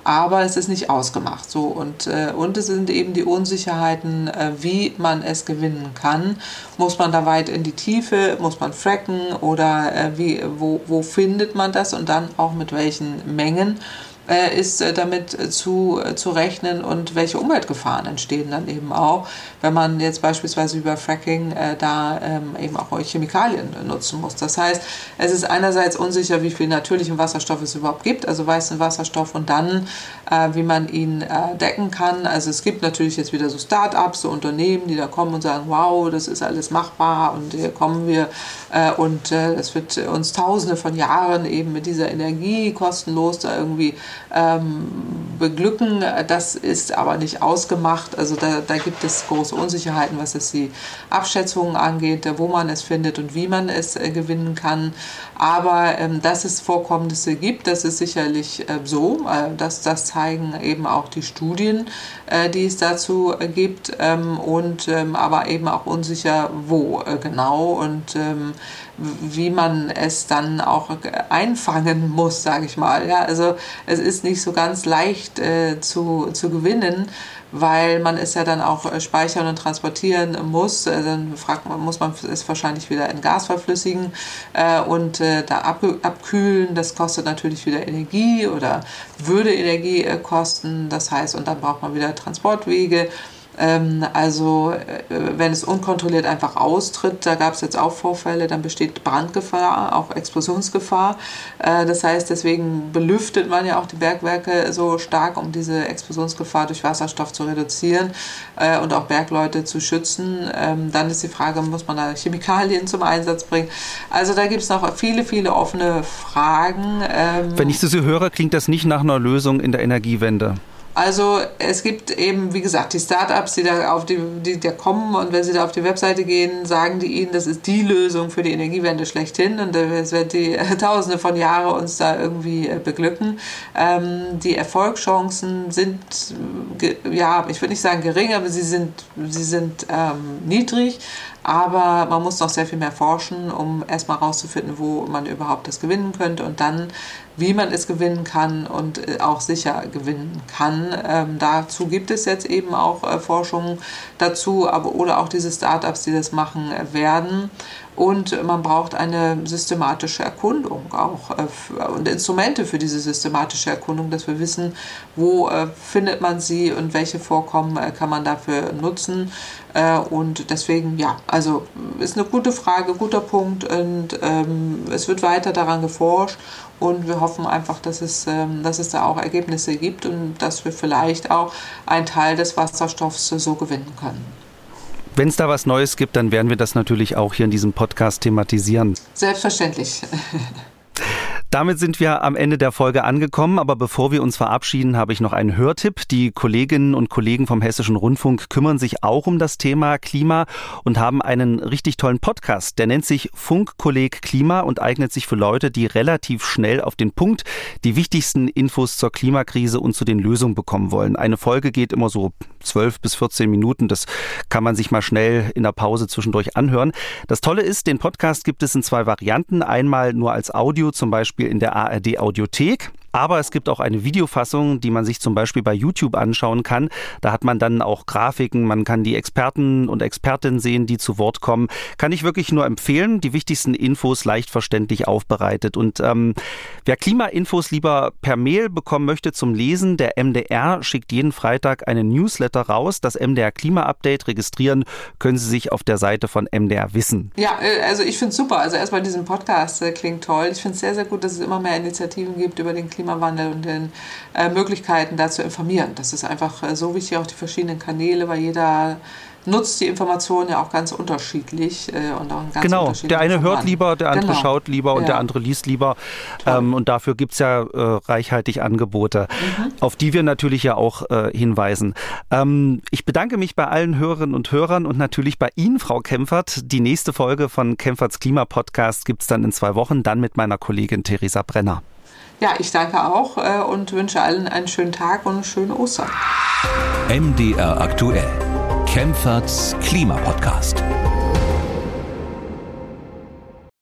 aber es ist nicht ausgemacht. So. Und, äh, und es sind eben die Unsicherheiten, äh, wie man es gewinnen kann. Muss man da weit in die Tiefe, muss man fracken oder wie, wo, wo findet man das und dann auch mit welchen Mengen äh, ist äh, damit äh, zu, zu rechnen und welche Umweltgefahren entstehen dann eben auch, wenn man jetzt beispielsweise über Fracking da ähm, eben auch Chemikalien nutzen muss. Das heißt, es ist einerseits unsicher, wie viel natürlichen Wasserstoff es überhaupt gibt, also weißen Wasserstoff und dann, wie man ihn decken kann. Also es gibt natürlich jetzt wieder so Start-ups, so Unternehmen, die da kommen und sagen, wow, das ist alles machbar und hier kommen wir und es wird uns tausende von Jahren eben mit dieser Energie kostenlos da irgendwie ähm, beglücken. Das ist aber nicht ausgemacht. Also da, da gibt es große Unsicherheiten, was es die Abschätzungen angeht, wo man es findet und wie man es äh, gewinnen kann. Aber ähm, dass es Vorkommnisse gibt, das ist sicherlich äh, so. Äh, das, das zeigen eben auch die Studien, äh, die es dazu äh, gibt. Ähm, und ähm, aber eben auch unsicher, wo äh, genau. Und ähm, wie man es dann auch einfangen muss, sage ich mal. Ja, also es ist nicht so ganz leicht äh, zu, zu gewinnen, weil man es ja dann auch äh, speichern und transportieren muss. Äh, dann fragt man, muss man es wahrscheinlich wieder in Gas verflüssigen äh, und äh, da ab, abkühlen. Das kostet natürlich wieder Energie oder würde Energie äh, kosten. Das heißt, und dann braucht man wieder Transportwege Ähm, also äh, wenn es unkontrolliert einfach austritt, da gab es jetzt auch Vorfälle, dann besteht Brandgefahr, auch Explosionsgefahr. Äh, das heißt, deswegen belüftet man ja auch die Bergwerke so stark, um diese Explosionsgefahr durch Wasserstoff zu reduzieren äh, und auch Bergleute zu schützen. Ähm, dann ist die Frage, muss man da Chemikalien zum Einsatz bringen? Also da gibt es noch viele, viele offene Fragen. Ähm, Wenn ich das so höre, klingt das nicht nach einer Lösung in der Energiewende. Also es gibt eben, wie gesagt, die Startups, die da auf die, die da kommen und wenn sie da auf die Webseite gehen, sagen die ihnen, das ist die Lösung für die Energiewende schlechthin und es wird die Tausende von Jahren uns da irgendwie äh, beglücken. Ähm, die Erfolgschancen sind, ja, ich würde nicht sagen gering, aber sie sind, sie sind ähm, niedrig. Aber man muss noch sehr viel mehr forschen, um erstmal herauszufinden, wo man überhaupt das gewinnen könnte und dann, wie man es gewinnen kann und äh, auch sicher gewinnen kann. Ähm, dazu gibt es jetzt eben auch äh, Forschungen dazu, aber oder auch diese Startups, die das machen äh, werden. Und man braucht eine systematische Erkundung auch äh, und Instrumente für diese systematische Erkundung, dass wir wissen, wo äh, findet man sie und welche Vorkommen äh, kann man dafür nutzen. Und deswegen, ja, also ist eine gute Frage, guter Punkt und ähm, es wird weiter daran geforscht und wir hoffen einfach, dass es, ähm, dass es da auch Ergebnisse gibt und dass wir vielleicht auch einen Teil des Wasserstoffs so gewinnen können. Wenn es da was Neues gibt, dann werden wir das natürlich auch hier in diesem Podcast thematisieren. Selbstverständlich. Damit sind wir am Ende der Folge angekommen, aber bevor wir uns verabschieden, habe ich noch einen Hörtipp. Die Kolleginnen und Kollegen vom Hessischen Rundfunk kümmern sich auch um das Thema Klima und haben einen richtig tollen Podcast. Der nennt sich Funkkolleg Klima und eignet sich für Leute, die relativ schnell auf den Punkt die wichtigsten Infos zur Klimakrise und zu den Lösungen bekommen wollen. Eine Folge geht immer so 12 bis 14 Minuten. Das kann man sich mal schnell in der Pause zwischendurch anhören. Das Tolle ist, den Podcast gibt es in zwei Varianten. Einmal nur als Audio, zum Beispiel in der ARD Audiothek. Aber es gibt auch eine Videofassung, die man sich zum Beispiel bei YouTube anschauen kann. Da hat man dann auch Grafiken, man kann die Experten und Expertinnen sehen, die zu Wort kommen. Kann ich wirklich nur empfehlen. Die wichtigsten Infos leicht verständlich aufbereitet. Und ähm, wer Klimainfos lieber per Mail bekommen möchte zum Lesen, der MDR schickt jeden Freitag einen Newsletter raus. Das MDR Klima Update registrieren können Sie sich auf der Seite von MDR Wissen. Ja, äh, also ich finde es super. Also erstmal diesen Podcast äh, klingt toll. Ich finde es sehr, sehr gut, dass es immer mehr Initiativen gibt über den Klima Klimawandel und den äh, Möglichkeiten da zu informieren. Das ist einfach äh, so wichtig, auch die verschiedenen Kanäle, weil jeder nutzt die Informationen ja auch ganz unterschiedlich äh, und auch ganz Genau, der eine hört lieber, der andere genau. schaut lieber und ja. der andere liest lieber. Ähm, und dafür gibt es ja äh, reichhaltig Angebote, mhm. auf die wir natürlich ja auch äh, hinweisen. Ähm, ich bedanke mich bei allen Hörerinnen und Hörern und natürlich bei Ihnen, Frau Kempfert. Die nächste Folge von Kempferts Klimapodcast gibt es dann in zwei Wochen, dann mit meiner Kollegin Theresa Brenner. Ja, ich danke auch äh, und wünsche allen einen schönen Tag und eine schöne Ostern. MDR aktuell. Kempferts Klimapodcast.